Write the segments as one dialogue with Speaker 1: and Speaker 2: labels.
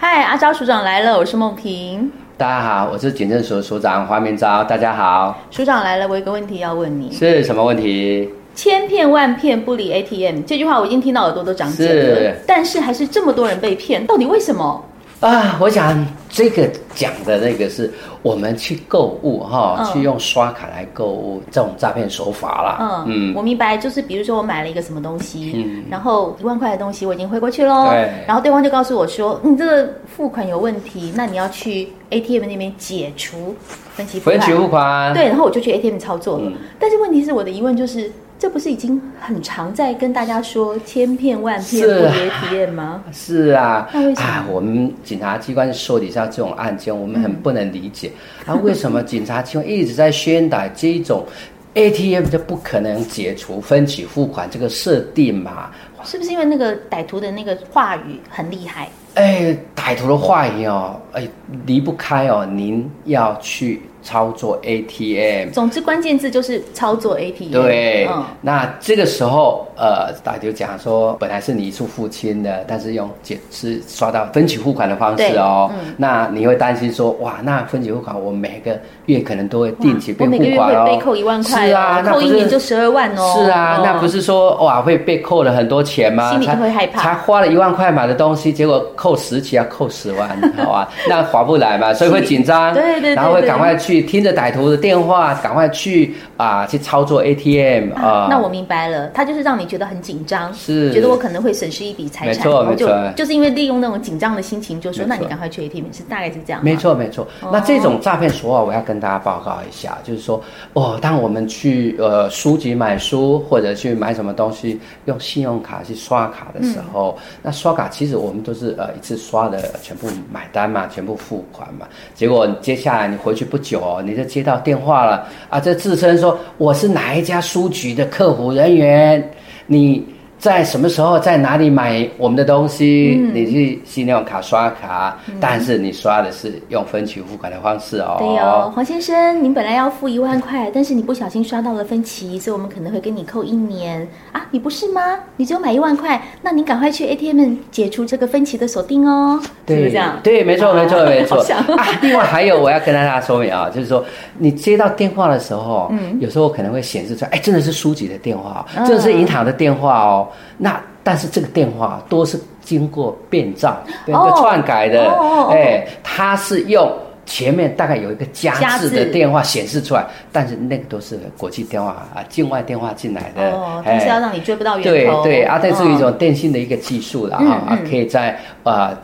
Speaker 1: 嗨，阿昭署长来了，我是梦萍。
Speaker 2: 大家好，我是警政署署长黄明昭。大家好，
Speaker 1: 署长来了，我有个问题要问你，
Speaker 2: 是什么问题？
Speaker 1: 千骗万骗不离 ATM，这句话我已经听到耳朵都长茧了，是但是还是这么多人被骗，到底为什么？
Speaker 2: 啊，我想这个讲的那个是我们去购物哈，嗯、去用刷卡来购物这种诈骗手法啦。嗯嗯，
Speaker 1: 我明白，就是比如说我买了一个什么东西，嗯、然后一万块的东西我已经汇过去喽，对，然后对方就告诉我说，你这个付款有问题，那你要去 ATM 那边解除分期付款。
Speaker 2: 分期付款。
Speaker 1: 对，然后我就去 ATM 操作了，嗯、但是问题是我的疑问就是。这不是已经很常在跟大家说千骗万骗不离 ATM 吗？
Speaker 2: 是啊，那为什么啊？我们警察机关受理下这种案件，我们很不能理解。嗯、啊，为什么警察机关一直在宣导这一种 ATM 就不可能解除分期付款这个设定嘛？
Speaker 1: 是不是因为那个歹徒的那个话语很厉害？
Speaker 2: 哎，歹徒的话语哦，哎，离不开哦，您要去。操作 ATM，
Speaker 1: 总之关键字就是操作 ATM。
Speaker 2: 对，嗯、那这个时候，呃，大家就讲说，本来是你一次付清的，但是用解是刷到分期付款的方式哦。嗯、那你会担心说，哇，那分期付款我每个月可能都会定期被付款哦。每个月会被
Speaker 1: 扣一万块，是啊，扣一年就十二万哦。
Speaker 2: 是啊，那不是说哇会被扣了很多钱吗？
Speaker 1: 心里会害怕。
Speaker 2: 才花了一万块买的东西，结果扣十期要扣十万，好啊？那划不来嘛，所以会紧张，对对对，然后会赶快去。听着歹徒的电话，赶快去啊，去操作 ATM 啊。
Speaker 1: 那我明白了，他就是让你觉得很紧张，
Speaker 2: 是
Speaker 1: 觉得我可能会损失一笔财产，
Speaker 2: 没错没错，
Speaker 1: 就是因为利用那种紧张的心情，就说那你赶快去 ATM，是大概是这样。
Speaker 2: 没错没错。那这种诈骗手法，我要跟大家报告一下，就是说哦，当我们去呃书籍买书或者去买什么东西，用信用卡去刷卡的时候，那刷卡其实我们都是呃一次刷的全部买单嘛，全部付款嘛，结果接下来你回去不久。哦，你就接到电话了啊！这自称说我是哪一家书局的客服人员，你在什么时候在哪里买我们的东西？嗯、你去信用卡刷卡，嗯、但是你刷的是用分期付款的方式哦。
Speaker 1: 对哦，黄先生，您本来要付一万块，但是你不小心刷到了分期，所以我们可能会跟你扣一年啊！你不是吗？你只有买一万块，那您赶快去 ATM 解除这个分期的锁定哦。对是不是这样？
Speaker 2: 对，没错，没错，没错。啊，另外还有我要跟大家说明啊，就是说你接到电话的时候，嗯，有时候可能会显示出来，哎，真的是书籍的电话，真的是银行的电话哦。那但是这个电话都是经过变造、变个篡改的，哎，它是用前面大概有一个加字的电话显示出来，但是那个都是国际电话啊，境外电话进来的，
Speaker 1: 哦，但是要让你追不到源头。
Speaker 2: 对对啊，这是一种电信的一个技术了哈，啊，可以在啊，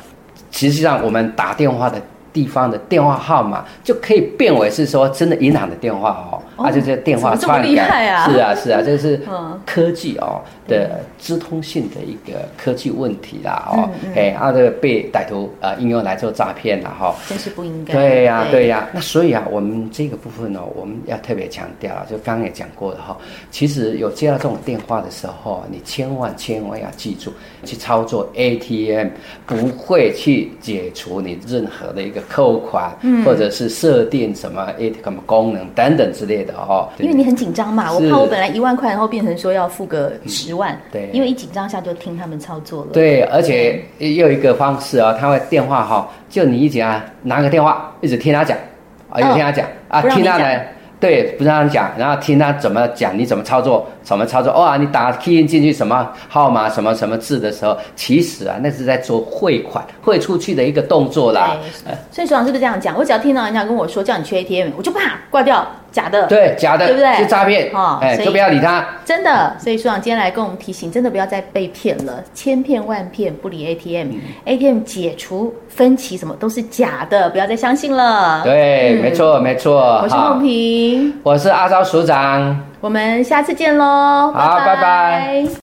Speaker 2: 实际上我们打电话的地方的电话号码就可以变为是说真的银行的电话哦。啊，就这电话串改，啊？是啊 是啊，这是科技哦的资通性的一个科技问题啦哦，哎，啊这个被歹徒啊应用来做诈骗了哈，
Speaker 1: 真是不应该。
Speaker 2: 对呀对。呀，那所以啊，我们这个部分呢，我们要特别强调，就刚刚也讲过了哈，其实有接到这种电话的时候，你千万千万要记住，去操作 ATM 不会去解除你任何的一个扣款，或者是设定什么 ATM 功能等等之类的。哦，
Speaker 1: 因为你很紧张嘛，我怕我本来一万块，然后变成说要付个十万，对，因为一紧张下就听他们操作了。
Speaker 2: 对，而且又有一个方式啊，他会电话哈，就你一直啊拿个电话一直听他讲，啊，一直听他讲啊，听他的，对，不让他讲，然后听他怎么讲，你怎么操作，怎么操作，哇，你打 key 进去什么号码，什么什么字的时候，其实啊，那是在做汇款汇出去的一个动作啦。
Speaker 1: 所以署长是不是这样讲？我只要听到人家跟我说叫你去 ATM，我就啪挂掉。假的，
Speaker 2: 对，假的，
Speaker 1: 对不对？
Speaker 2: 是诈骗，哦，哎，就不要理他。
Speaker 1: 真的，所以署长今天来跟我们提醒，真的不要再被骗了，千骗万骗不理 ATM，ATM 解除分歧什么都是假的，不要再相信了。
Speaker 2: 对，没错，没错。
Speaker 1: 我是梦萍，
Speaker 2: 我是阿昭署长，
Speaker 1: 我们下次见喽，
Speaker 2: 好，拜拜。